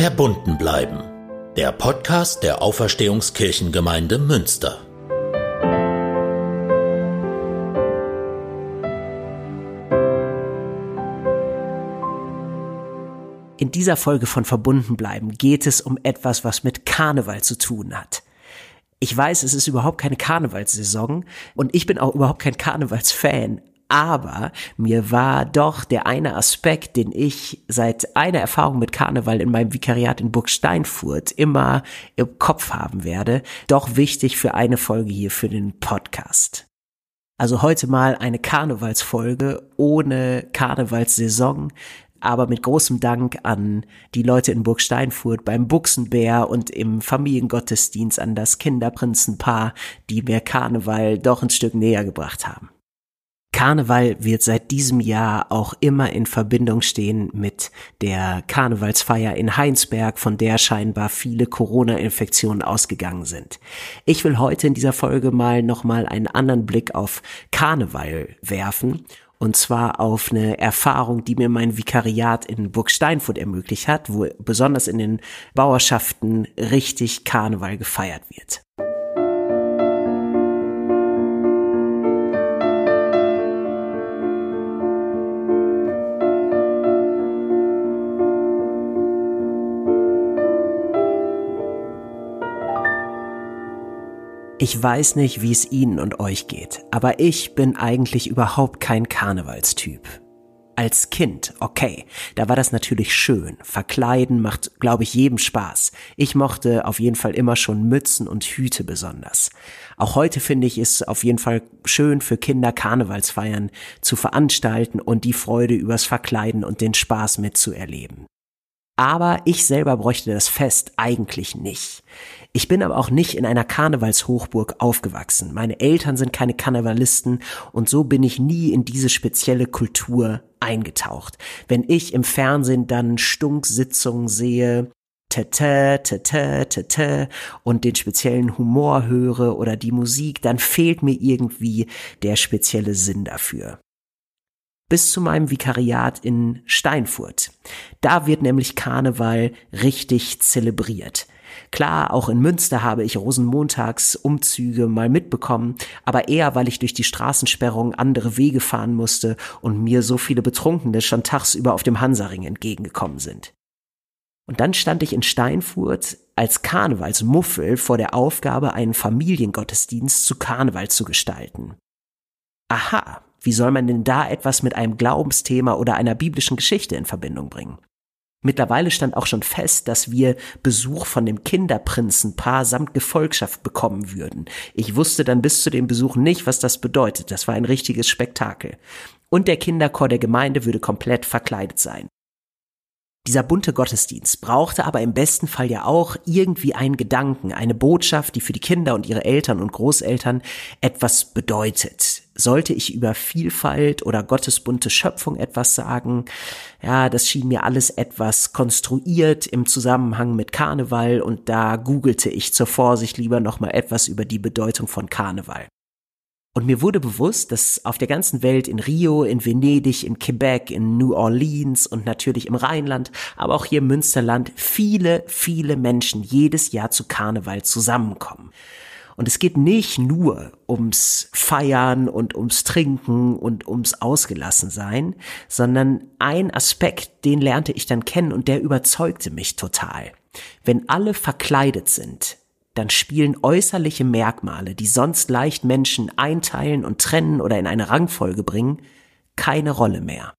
Verbunden bleiben. Der Podcast der Auferstehungskirchengemeinde Münster. In dieser Folge von Verbunden bleiben geht es um etwas, was mit Karneval zu tun hat. Ich weiß, es ist überhaupt keine Karnevalssaison und ich bin auch überhaupt kein Karnevalsfan, aber mir war doch der eine Aspekt, den ich seit einer Erfahrung mit Karneval in meinem Vikariat in Burg Steinfurt immer im Kopf haben werde, doch wichtig für eine Folge hier für den Podcast. Also heute mal eine Karnevalsfolge ohne Karnevalssaison, aber mit großem Dank an die Leute in Burg Steinfurt beim Buchsenbär und im Familiengottesdienst an das Kinderprinzenpaar, die mir Karneval doch ein Stück näher gebracht haben. Karneval wird seit diesem Jahr auch immer in Verbindung stehen mit der Karnevalsfeier in Heinsberg, von der scheinbar viele Corona-Infektionen ausgegangen sind. Ich will heute in dieser Folge mal nochmal einen anderen Blick auf Karneval werfen und zwar auf eine Erfahrung, die mir mein Vikariat in Burg Steinfurt ermöglicht hat, wo besonders in den Bauerschaften richtig Karneval gefeiert wird. Ich weiß nicht, wie es Ihnen und euch geht, aber ich bin eigentlich überhaupt kein Karnevalstyp. Als Kind, okay, da war das natürlich schön. Verkleiden macht, glaube ich, jedem Spaß. Ich mochte auf jeden Fall immer schon Mützen und Hüte besonders. Auch heute finde ich es auf jeden Fall schön für Kinder Karnevalsfeiern zu veranstalten und die Freude übers Verkleiden und den Spaß mitzuerleben. Aber ich selber bräuchte das Fest eigentlich nicht. Ich bin aber auch nicht in einer Karnevalshochburg aufgewachsen. Meine Eltern sind keine Karnevalisten und so bin ich nie in diese spezielle Kultur eingetaucht. Wenn ich im Fernsehen dann Stunksitzungen sehe, tete, tete, tete und den speziellen Humor höre oder die Musik, dann fehlt mir irgendwie der spezielle Sinn dafür bis zu meinem Vikariat in Steinfurt. Da wird nämlich Karneval richtig zelebriert. Klar, auch in Münster habe ich Rosenmontagsumzüge mal mitbekommen, aber eher, weil ich durch die Straßensperrung andere Wege fahren musste und mir so viele Betrunkene schon tagsüber auf dem Hansaring entgegengekommen sind. Und dann stand ich in Steinfurt als Karnevalsmuffel vor der Aufgabe, einen Familiengottesdienst zu Karneval zu gestalten. Aha, wie soll man denn da etwas mit einem Glaubensthema oder einer biblischen Geschichte in Verbindung bringen? Mittlerweile stand auch schon fest, dass wir Besuch von dem Kinderprinzenpaar samt Gefolgschaft bekommen würden. Ich wusste dann bis zu dem Besuch nicht, was das bedeutet. Das war ein richtiges Spektakel. Und der Kinderchor der Gemeinde würde komplett verkleidet sein. Dieser bunte Gottesdienst brauchte aber im besten Fall ja auch irgendwie einen Gedanken, eine Botschaft, die für die Kinder und ihre Eltern und Großeltern etwas bedeutet. Sollte ich über Vielfalt oder Gottes bunte Schöpfung etwas sagen? Ja, das schien mir alles etwas konstruiert im Zusammenhang mit Karneval und da googelte ich zur Vorsicht lieber nochmal etwas über die Bedeutung von Karneval. Und mir wurde bewusst, dass auf der ganzen Welt, in Rio, in Venedig, in Quebec, in New Orleans und natürlich im Rheinland, aber auch hier im Münsterland, viele, viele Menschen jedes Jahr zu Karneval zusammenkommen. Und es geht nicht nur ums Feiern und ums Trinken und ums Ausgelassensein, sondern ein Aspekt, den lernte ich dann kennen und der überzeugte mich total. Wenn alle verkleidet sind, dann spielen äußerliche Merkmale, die sonst leicht Menschen einteilen und trennen oder in eine Rangfolge bringen, keine Rolle mehr.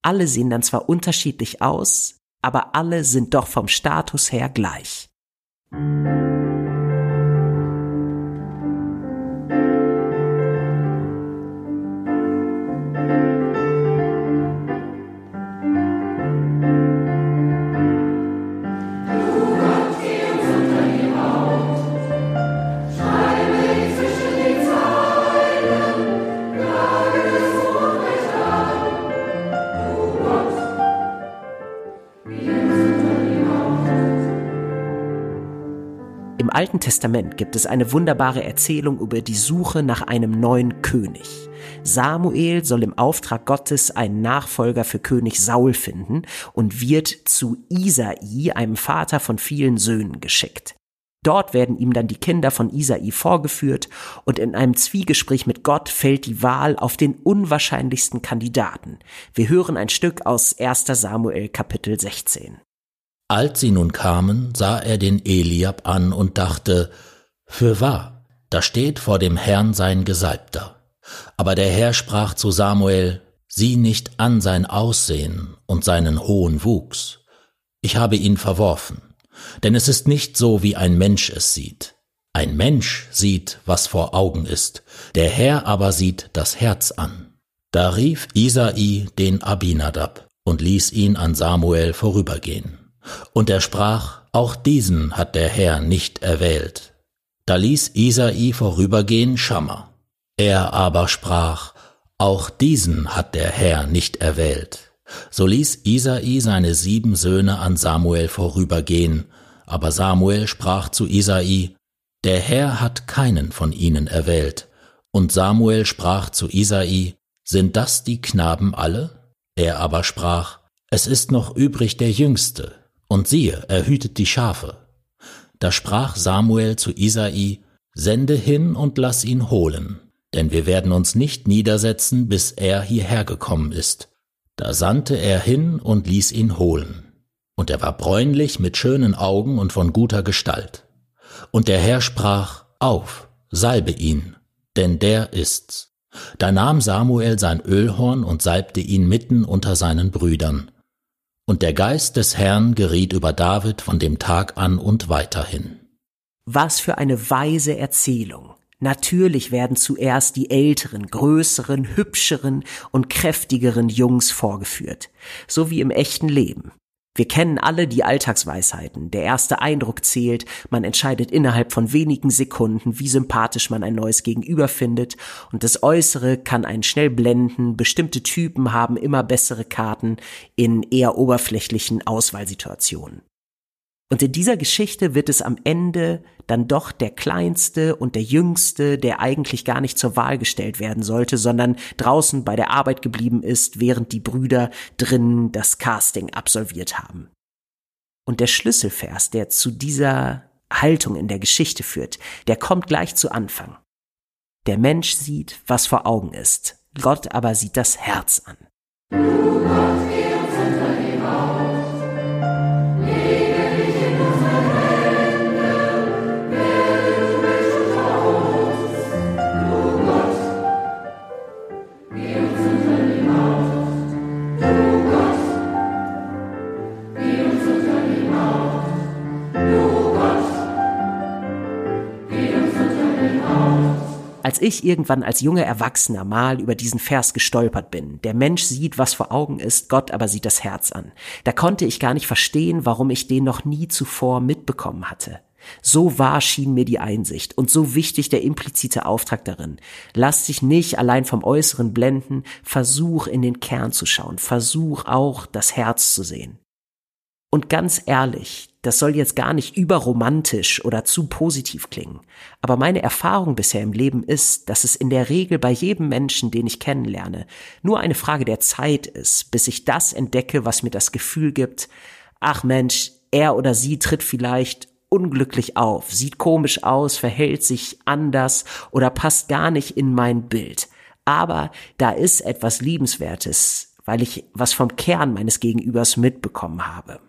Alle sehen dann zwar unterschiedlich aus, aber alle sind doch vom Status her gleich. Im Alten Testament gibt es eine wunderbare Erzählung über die Suche nach einem neuen König. Samuel soll im Auftrag Gottes einen Nachfolger für König Saul finden und wird zu Isai, einem Vater von vielen Söhnen, geschickt. Dort werden ihm dann die Kinder von Isai vorgeführt und in einem Zwiegespräch mit Gott fällt die Wahl auf den unwahrscheinlichsten Kandidaten. Wir hören ein Stück aus 1. Samuel Kapitel 16. Als sie nun kamen, sah er den Eliab an und dachte, für wahr, da steht vor dem Herrn sein Gesalbter. Aber der Herr sprach zu Samuel, sieh nicht an sein Aussehen und seinen hohen Wuchs. Ich habe ihn verworfen denn es ist nicht so, wie ein Mensch es sieht. Ein Mensch sieht, was vor Augen ist, der Herr aber sieht das Herz an. Da rief Isai den Abinadab und ließ ihn an Samuel vorübergehen. Und er sprach, auch diesen hat der Herr nicht erwählt. Da ließ Isai vorübergehen Schammer. Er aber sprach, auch diesen hat der Herr nicht erwählt. So ließ Isai seine sieben Söhne an Samuel vorübergehen, aber Samuel sprach zu Isai, Der Herr hat keinen von ihnen erwählt. Und Samuel sprach zu Isai, Sind das die Knaben alle? Er aber sprach, Es ist noch übrig der Jüngste, und siehe, er hütet die Schafe. Da sprach Samuel zu Isai, Sende hin und lass ihn holen, denn wir werden uns nicht niedersetzen, bis er hierher gekommen ist. Da sandte er hin und ließ ihn holen. Und er war bräunlich mit schönen Augen und von guter Gestalt. Und der Herr sprach, Auf, salbe ihn, denn der ist's. Da nahm Samuel sein Ölhorn und salbte ihn mitten unter seinen Brüdern. Und der Geist des Herrn geriet über David von dem Tag an und weiterhin. Was für eine weise Erzählung. Natürlich werden zuerst die älteren, größeren, hübscheren und kräftigeren Jungs vorgeführt, so wie im echten Leben. Wir kennen alle die Alltagsweisheiten. Der erste Eindruck zählt, man entscheidet innerhalb von wenigen Sekunden, wie sympathisch man ein neues Gegenüber findet, und das Äußere kann einen schnell blenden, bestimmte Typen haben immer bessere Karten in eher oberflächlichen Auswahlsituationen. Und in dieser Geschichte wird es am Ende dann doch der kleinste und der jüngste, der eigentlich gar nicht zur Wahl gestellt werden sollte, sondern draußen bei der Arbeit geblieben ist, während die Brüder drinnen das Casting absolviert haben. Und der Schlüsselvers, der zu dieser Haltung in der Geschichte führt, der kommt gleich zu Anfang. Der Mensch sieht, was vor Augen ist, Gott aber sieht das Herz an. Als ich irgendwann als junger Erwachsener mal über diesen Vers gestolpert bin, der Mensch sieht, was vor Augen ist, Gott aber sieht das Herz an, da konnte ich gar nicht verstehen, warum ich den noch nie zuvor mitbekommen hatte. So wahr schien mir die Einsicht und so wichtig der implizite Auftrag darin. Lass dich nicht allein vom Äußeren blenden, versuch in den Kern zu schauen, versuch auch das Herz zu sehen. Und ganz ehrlich, das soll jetzt gar nicht überromantisch oder zu positiv klingen. Aber meine Erfahrung bisher im Leben ist, dass es in der Regel bei jedem Menschen, den ich kennenlerne, nur eine Frage der Zeit ist, bis ich das entdecke, was mir das Gefühl gibt, ach Mensch, er oder sie tritt vielleicht unglücklich auf, sieht komisch aus, verhält sich anders oder passt gar nicht in mein Bild. Aber da ist etwas Liebenswertes, weil ich was vom Kern meines Gegenübers mitbekommen habe.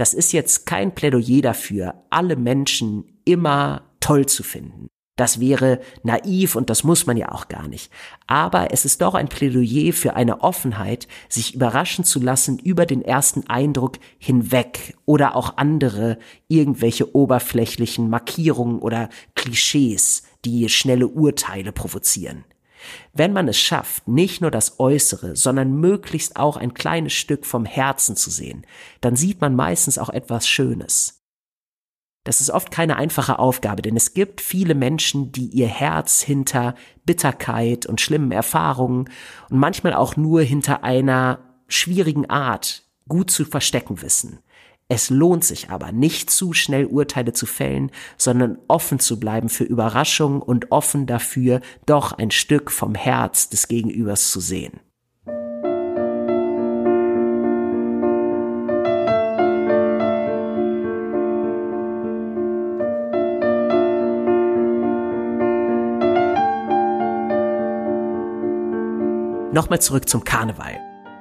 Das ist jetzt kein Plädoyer dafür, alle Menschen immer toll zu finden. Das wäre naiv und das muss man ja auch gar nicht. Aber es ist doch ein Plädoyer für eine Offenheit, sich überraschen zu lassen über den ersten Eindruck hinweg oder auch andere irgendwelche oberflächlichen Markierungen oder Klischees, die schnelle Urteile provozieren. Wenn man es schafft, nicht nur das Äußere, sondern möglichst auch ein kleines Stück vom Herzen zu sehen, dann sieht man meistens auch etwas Schönes. Das ist oft keine einfache Aufgabe, denn es gibt viele Menschen, die ihr Herz hinter Bitterkeit und schlimmen Erfahrungen und manchmal auch nur hinter einer schwierigen Art gut zu verstecken wissen. Es lohnt sich aber, nicht zu schnell Urteile zu fällen, sondern offen zu bleiben für Überraschungen und offen dafür, doch ein Stück vom Herz des Gegenübers zu sehen. Nochmal zurück zum Karneval.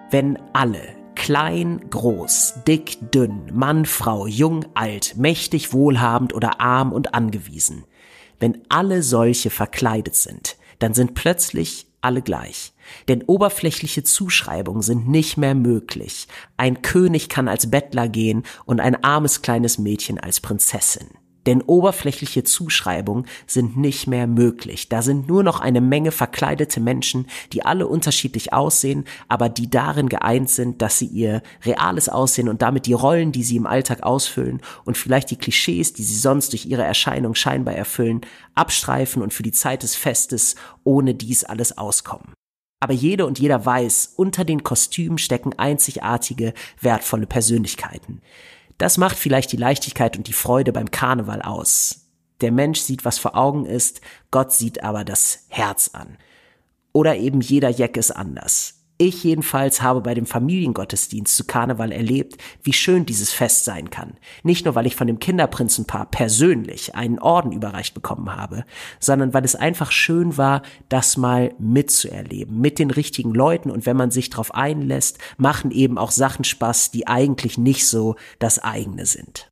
Wenn alle, klein, groß, dick, dünn, Mann, Frau, jung, alt, mächtig, wohlhabend oder arm und angewiesen, wenn alle solche verkleidet sind, dann sind plötzlich alle gleich. Denn oberflächliche Zuschreibungen sind nicht mehr möglich. Ein König kann als Bettler gehen und ein armes kleines Mädchen als Prinzessin. Denn oberflächliche Zuschreibungen sind nicht mehr möglich. Da sind nur noch eine Menge verkleidete Menschen, die alle unterschiedlich aussehen, aber die darin geeint sind, dass sie ihr reales Aussehen und damit die Rollen, die sie im Alltag ausfüllen und vielleicht die Klischees, die sie sonst durch ihre Erscheinung scheinbar erfüllen, abstreifen und für die Zeit des Festes ohne dies alles auskommen. Aber jede und jeder weiß, unter den Kostümen stecken einzigartige, wertvolle Persönlichkeiten. Das macht vielleicht die Leichtigkeit und die Freude beim Karneval aus. Der Mensch sieht, was vor Augen ist, Gott sieht aber das Herz an. Oder eben jeder Jack ist anders. Ich jedenfalls habe bei dem Familiengottesdienst zu Karneval erlebt, wie schön dieses Fest sein kann. Nicht nur, weil ich von dem Kinderprinzenpaar persönlich einen Orden überreicht bekommen habe, sondern weil es einfach schön war, das mal mitzuerleben, mit den richtigen Leuten und wenn man sich darauf einlässt, machen eben auch Sachen Spaß, die eigentlich nicht so das eigene sind.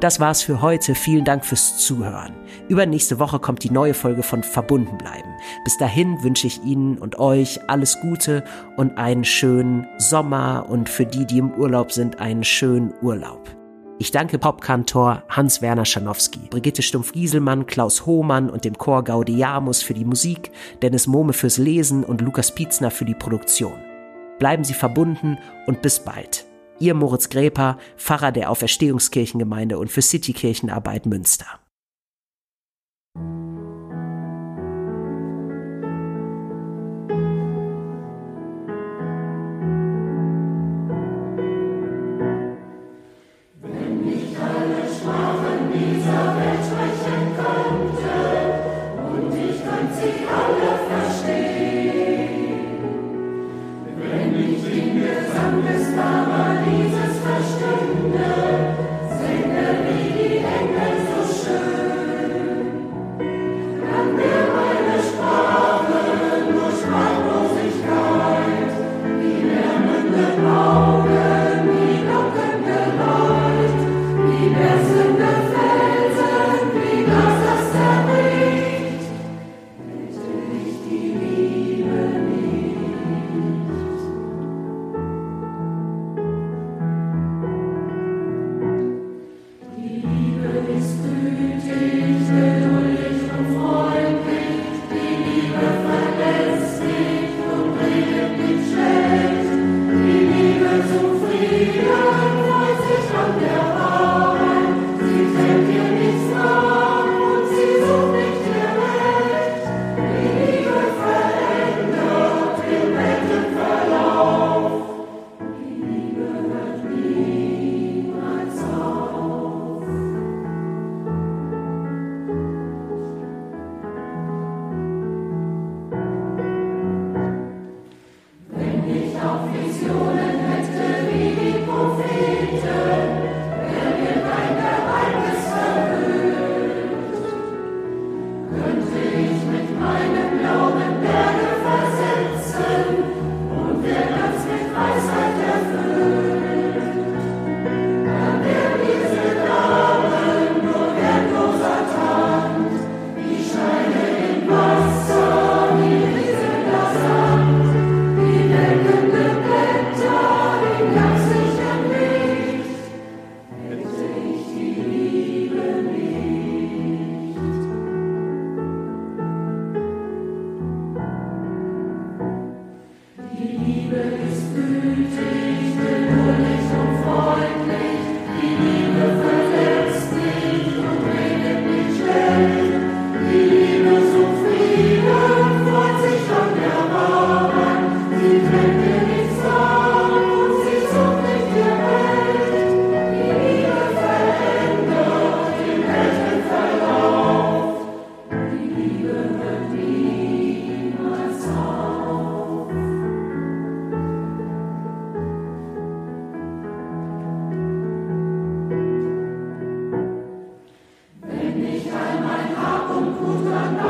Das war's für heute. Vielen Dank fürs Zuhören. Übernächste Woche kommt die neue Folge von Verbunden bleiben. Bis dahin wünsche ich Ihnen und euch alles Gute und einen schönen Sommer und für die, die im Urlaub sind, einen schönen Urlaub. Ich danke Popkantor Hans-Werner Schanowski, Brigitte Stumpf-Gieselmann, Klaus Hohmann und dem Chor Gaudiamus für die Musik, Dennis Mohme fürs Lesen und Lukas Pietzner für die Produktion. Bleiben Sie verbunden und bis bald ihr Moritz Greper, Pfarrer der Auferstehungskirchengemeinde und für Citykirchenarbeit Münster. Wenn ich in Christus, Christus, Christus, and